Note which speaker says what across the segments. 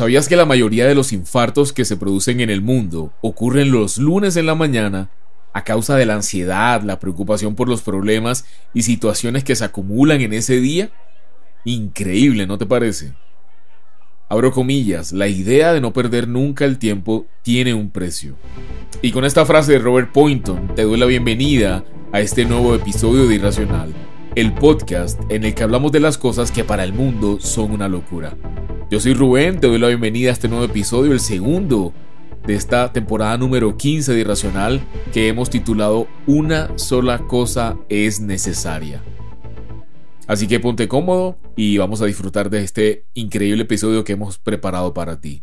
Speaker 1: ¿Sabías que la mayoría de los infartos que se producen en el mundo ocurren los lunes en la mañana a causa de la ansiedad, la preocupación por los problemas y situaciones que se acumulan en ese día? Increíble, ¿no te parece? Abro comillas, la idea de no perder nunca el tiempo tiene un precio. Y con esta frase de Robert Poynton te doy la bienvenida a este nuevo episodio de Irracional, el podcast en el que hablamos de las cosas que para el mundo son una locura. Yo soy Rubén, te doy la bienvenida a este nuevo episodio, el segundo de esta temporada número 15 de Irracional que hemos titulado Una sola cosa es necesaria. Así que ponte cómodo y vamos a disfrutar de este increíble episodio que hemos preparado para ti.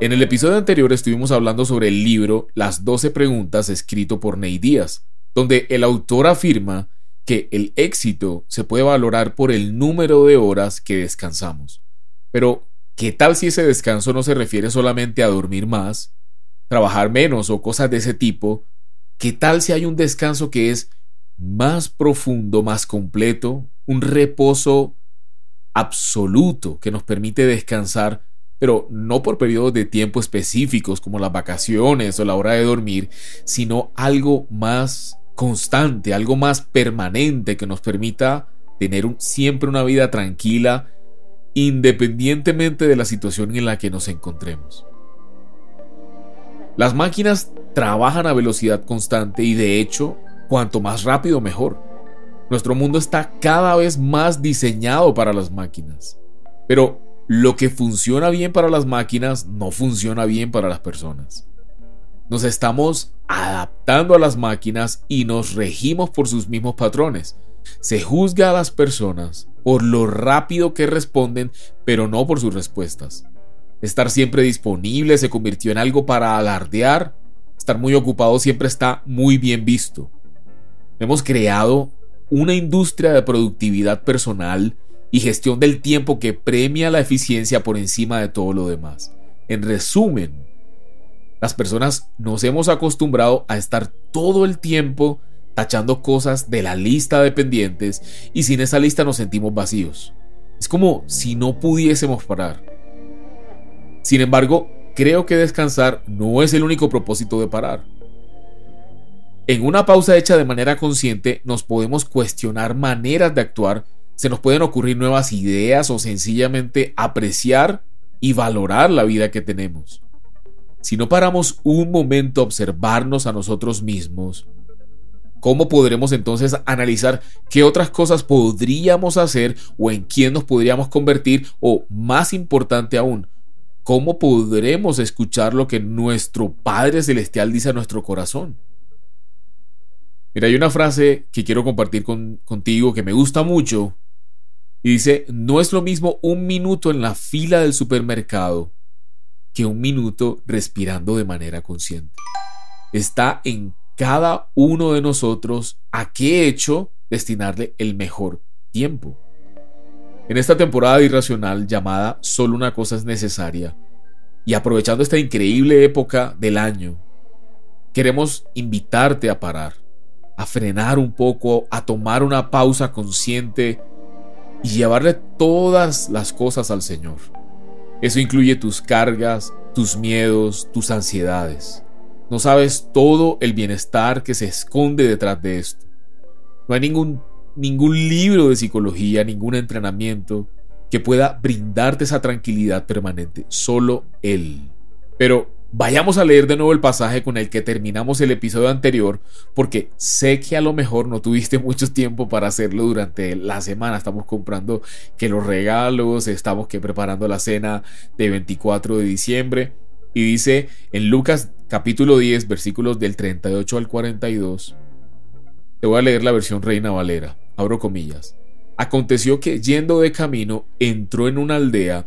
Speaker 1: En el episodio anterior estuvimos hablando sobre el libro Las 12 preguntas escrito por Ney Díaz, donde el autor afirma que el éxito se puede valorar por el número de horas que descansamos. Pero, ¿qué tal si ese descanso no se refiere solamente a dormir más, trabajar menos o cosas de ese tipo? ¿Qué tal si hay un descanso que es más profundo, más completo, un reposo absoluto que nos permite descansar, pero no por periodos de tiempo específicos como las vacaciones o la hora de dormir, sino algo más constante, algo más permanente que nos permita tener siempre una vida tranquila independientemente de la situación en la que nos encontremos. Las máquinas trabajan a velocidad constante y de hecho cuanto más rápido mejor. Nuestro mundo está cada vez más diseñado para las máquinas. Pero lo que funciona bien para las máquinas no funciona bien para las personas. Nos estamos adaptando a las máquinas y nos regimos por sus mismos patrones. Se juzga a las personas por lo rápido que responden, pero no por sus respuestas. Estar siempre disponible se convirtió en algo para alardear. Estar muy ocupado siempre está muy bien visto. Hemos creado una industria de productividad personal y gestión del tiempo que premia la eficiencia por encima de todo lo demás. En resumen, las personas nos hemos acostumbrado a estar todo el tiempo tachando cosas de la lista de pendientes y sin esa lista nos sentimos vacíos. Es como si no pudiésemos parar. Sin embargo, creo que descansar no es el único propósito de parar. En una pausa hecha de manera consciente nos podemos cuestionar maneras de actuar, se nos pueden ocurrir nuevas ideas o sencillamente apreciar y valorar la vida que tenemos. Si no paramos un momento a observarnos a nosotros mismos, ¿cómo podremos entonces analizar qué otras cosas podríamos hacer o en quién nos podríamos convertir o, más importante aún, cómo podremos escuchar lo que nuestro Padre Celestial dice a nuestro corazón? Mira, hay una frase que quiero compartir contigo que me gusta mucho. Y dice, no es lo mismo un minuto en la fila del supermercado que un minuto respirando de manera consciente. Está en cada uno de nosotros a qué hecho destinarle el mejor tiempo. En esta temporada irracional llamada Solo una cosa es necesaria, y aprovechando esta increíble época del año, queremos invitarte a parar a frenar un poco, a tomar una pausa consciente y llevarle todas las cosas al Señor. Eso incluye tus cargas, tus miedos, tus ansiedades. No sabes todo el bienestar que se esconde detrás de esto. No hay ningún, ningún libro de psicología, ningún entrenamiento que pueda brindarte esa tranquilidad permanente. Solo Él. Pero Vayamos a leer de nuevo el pasaje con el que terminamos el episodio anterior, porque sé que a lo mejor no tuviste mucho tiempo para hacerlo durante la semana. Estamos comprando que los regalos, estamos que preparando la cena de 24 de diciembre. Y dice en Lucas capítulo 10, versículos del 38 al 42. Te voy a leer la versión Reina Valera. Abro comillas. Aconteció que yendo de camino entró en una aldea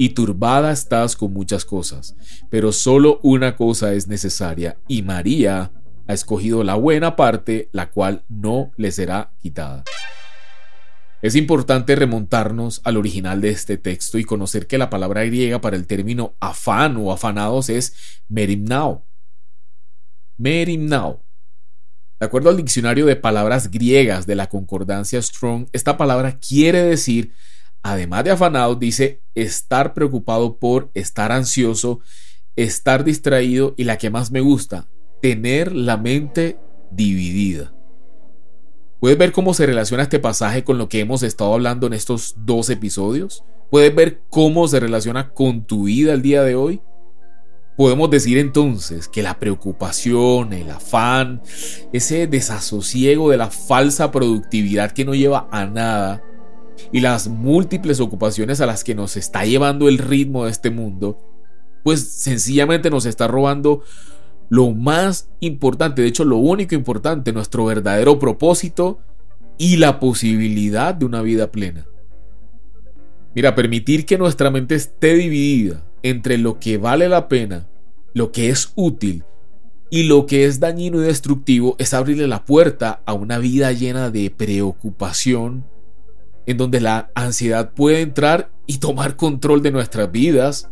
Speaker 1: y turbada estás con muchas cosas, pero solo una cosa es necesaria, y María ha escogido la buena parte, la cual no le será quitada. Es importante remontarnos al original de este texto y conocer que la palabra griega para el término afán o afanados es merimnao. Merimnao. De acuerdo al diccionario de palabras griegas de la concordancia Strong, esta palabra quiere decir, además de afanado, dice estar preocupado por, estar ansioso, estar distraído y la que más me gusta, tener la mente dividida. ¿Puedes ver cómo se relaciona este pasaje con lo que hemos estado hablando en estos dos episodios? ¿Puedes ver cómo se relaciona con tu vida el día de hoy? Podemos decir entonces que la preocupación, el afán, ese desasosiego de la falsa productividad que no lleva a nada y las múltiples ocupaciones a las que nos está llevando el ritmo de este mundo, pues sencillamente nos está robando lo más importante, de hecho lo único importante, nuestro verdadero propósito y la posibilidad de una vida plena. Mira, permitir que nuestra mente esté dividida entre lo que vale la pena, lo que es útil y lo que es dañino y destructivo es abrirle la puerta a una vida llena de preocupación, en donde la ansiedad puede entrar y tomar control de nuestras vidas,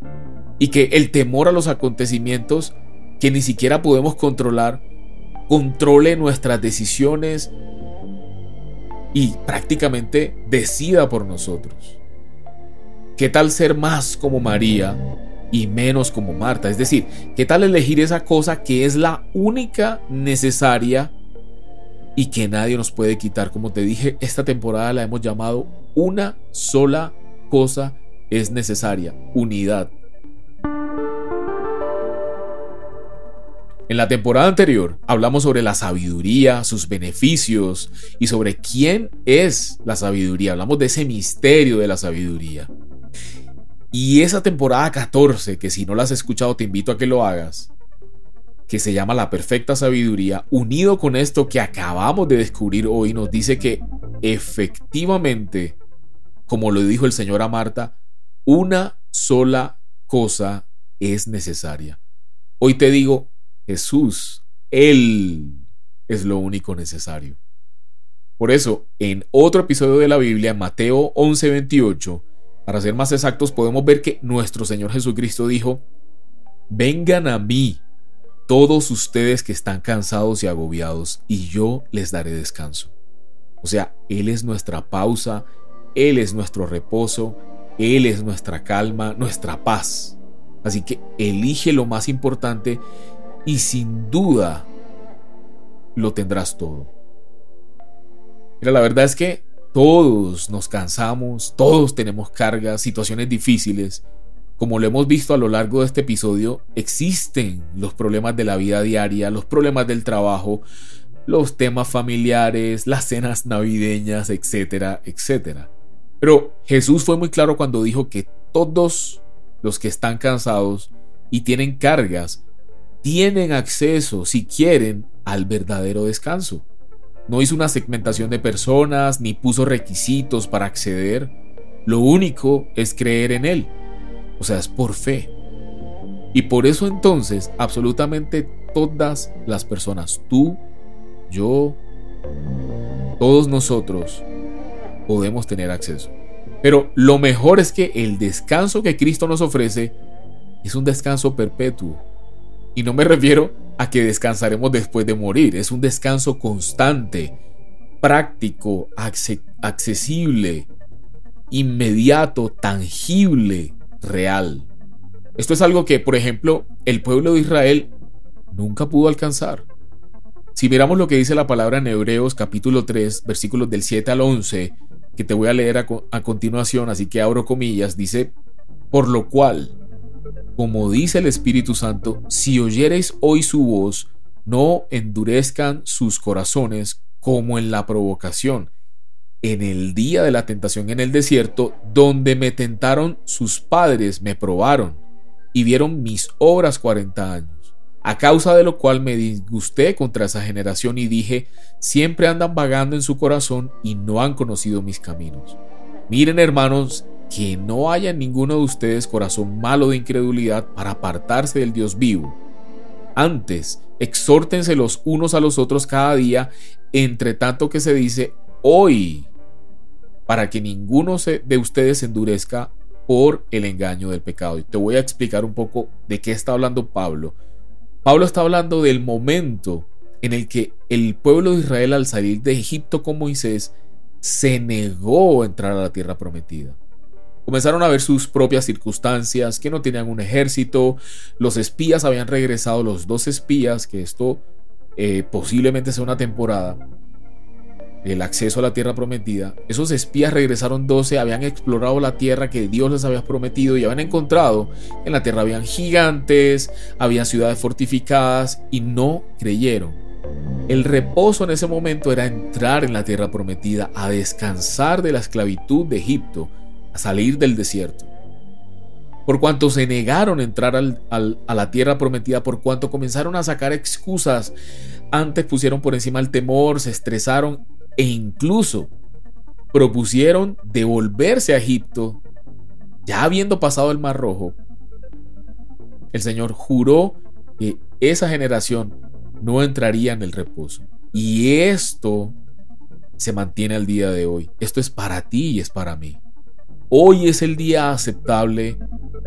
Speaker 1: y que el temor a los acontecimientos que ni siquiera podemos controlar, controle nuestras decisiones y prácticamente decida por nosotros. ¿Qué tal ser más como María y menos como Marta? Es decir, ¿qué tal elegir esa cosa que es la única necesaria y que nadie nos puede quitar? Como te dije, esta temporada la hemos llamado una sola cosa es necesaria, unidad. En la temporada anterior hablamos sobre la sabiduría, sus beneficios y sobre quién es la sabiduría. Hablamos de ese misterio de la sabiduría. Y esa temporada 14, que si no la has escuchado te invito a que lo hagas, que se llama La Perfecta Sabiduría, unido con esto que acabamos de descubrir hoy, nos dice que efectivamente, como lo dijo el Señor a Marta, una sola cosa es necesaria. Hoy te digo, Jesús, Él es lo único necesario. Por eso, en otro episodio de la Biblia, Mateo 11:28, para ser más exactos, podemos ver que nuestro Señor Jesucristo dijo, vengan a mí todos ustedes que están cansados y agobiados, y yo les daré descanso. O sea, Él es nuestra pausa, Él es nuestro reposo, Él es nuestra calma, nuestra paz. Así que elige lo más importante y sin duda lo tendrás todo. Mira, la verdad es que todos nos cansamos, todos tenemos cargas, situaciones difíciles. Como lo hemos visto a lo largo de este episodio, existen los problemas de la vida diaria, los problemas del trabajo, los temas familiares, las cenas navideñas, etcétera, etcétera. Pero Jesús fue muy claro cuando dijo que todos los que están cansados y tienen cargas tienen acceso, si quieren, al verdadero descanso. No hizo una segmentación de personas ni puso requisitos para acceder. Lo único es creer en Él. O sea, es por fe. Y por eso entonces absolutamente todas las personas, tú, yo, todos nosotros, podemos tener acceso. Pero lo mejor es que el descanso que Cristo nos ofrece es un descanso perpetuo. Y no me refiero a que descansaremos después de morir, es un descanso constante, práctico, accesible, inmediato, tangible, real. Esto es algo que, por ejemplo, el pueblo de Israel nunca pudo alcanzar. Si miramos lo que dice la palabra en Hebreos capítulo 3, versículos del 7 al 11, que te voy a leer a, a continuación, así que abro comillas, dice, por lo cual, como dice el Espíritu Santo, si oyereis hoy su voz, no endurezcan sus corazones como en la provocación, en el día de la tentación en el desierto, donde me tentaron sus padres, me probaron y vieron mis obras cuarenta años, a causa de lo cual me disgusté contra esa generación y dije, siempre andan vagando en su corazón y no han conocido mis caminos. Miren hermanos, que no haya en ninguno de ustedes corazón malo de incredulidad para apartarse del Dios vivo. Antes, exhórtense los unos a los otros cada día, entre tanto que se dice hoy, para que ninguno de ustedes se endurezca por el engaño del pecado. Y te voy a explicar un poco de qué está hablando Pablo. Pablo está hablando del momento en el que el pueblo de Israel al salir de Egipto con Moisés se negó a entrar a la tierra prometida. Comenzaron a ver sus propias circunstancias, que no tenían un ejército, los espías habían regresado, los dos espías, que esto eh, posiblemente sea una temporada, el acceso a la tierra prometida, esos espías regresaron 12, habían explorado la tierra que Dios les había prometido y habían encontrado en la tierra habían gigantes, había ciudades fortificadas y no creyeron. El reposo en ese momento era entrar en la tierra prometida, a descansar de la esclavitud de Egipto, a salir del desierto. Por cuanto se negaron a entrar a la tierra prometida, por cuanto comenzaron a sacar excusas, antes pusieron por encima el temor, se estresaron e incluso propusieron devolverse a Egipto, ya habiendo pasado el Mar Rojo, el Señor juró que esa generación no entraría en el reposo. Y esto se mantiene al día de hoy. Esto es para ti y es para mí. Hoy es el día aceptable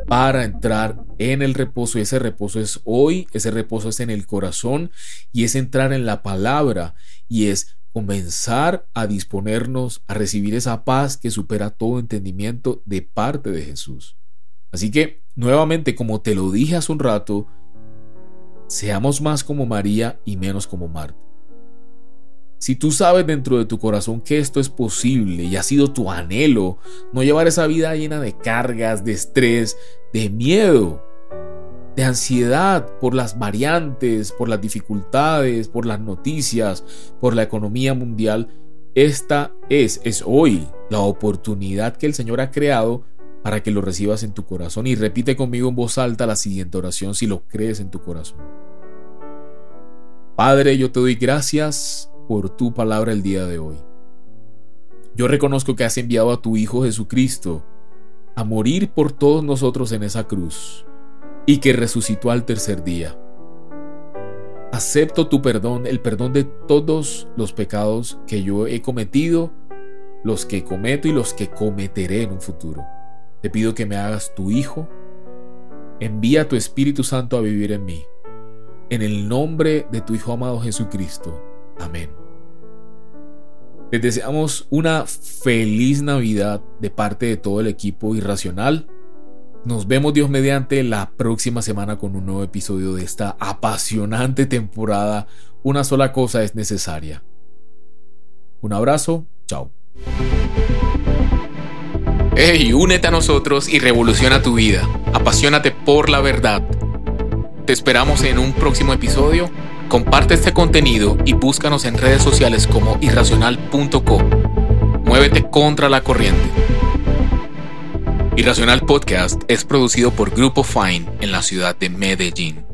Speaker 1: para entrar en el reposo ese reposo es hoy, ese reposo es en el corazón y es entrar en la palabra y es comenzar a disponernos a recibir esa paz que supera todo entendimiento de parte de Jesús. Así que, nuevamente, como te lo dije hace un rato, seamos más como María y menos como Marta. Si tú sabes dentro de tu corazón que esto es posible y ha sido tu anhelo, no llevar esa vida llena de cargas, de estrés, de miedo, de ansiedad por las variantes, por las dificultades, por las noticias, por la economía mundial, esta es, es hoy la oportunidad que el Señor ha creado para que lo recibas en tu corazón. Y repite conmigo en voz alta la siguiente oración si lo crees en tu corazón. Padre, yo te doy gracias por tu palabra el día de hoy. Yo reconozco que has enviado a tu Hijo Jesucristo a morir por todos nosotros en esa cruz y que resucitó al tercer día. Acepto tu perdón, el perdón de todos los pecados que yo he cometido, los que cometo y los que cometeré en un futuro. Te pido que me hagas tu Hijo. Envía tu Espíritu Santo a vivir en mí. En el nombre de tu Hijo amado Jesucristo. Amén. Les deseamos una feliz Navidad de parte de todo el equipo irracional. Nos vemos Dios mediante la próxima semana con un nuevo episodio de esta apasionante temporada. Una sola cosa es necesaria. Un abrazo, chao.
Speaker 2: Hey, únete a nosotros y revoluciona tu vida. Apasionate por la verdad. Te esperamos en un próximo episodio. Comparte este contenido y búscanos en redes sociales como irracional.co. Muévete contra la corriente. Irracional Podcast es producido por Grupo Fine en la ciudad de Medellín.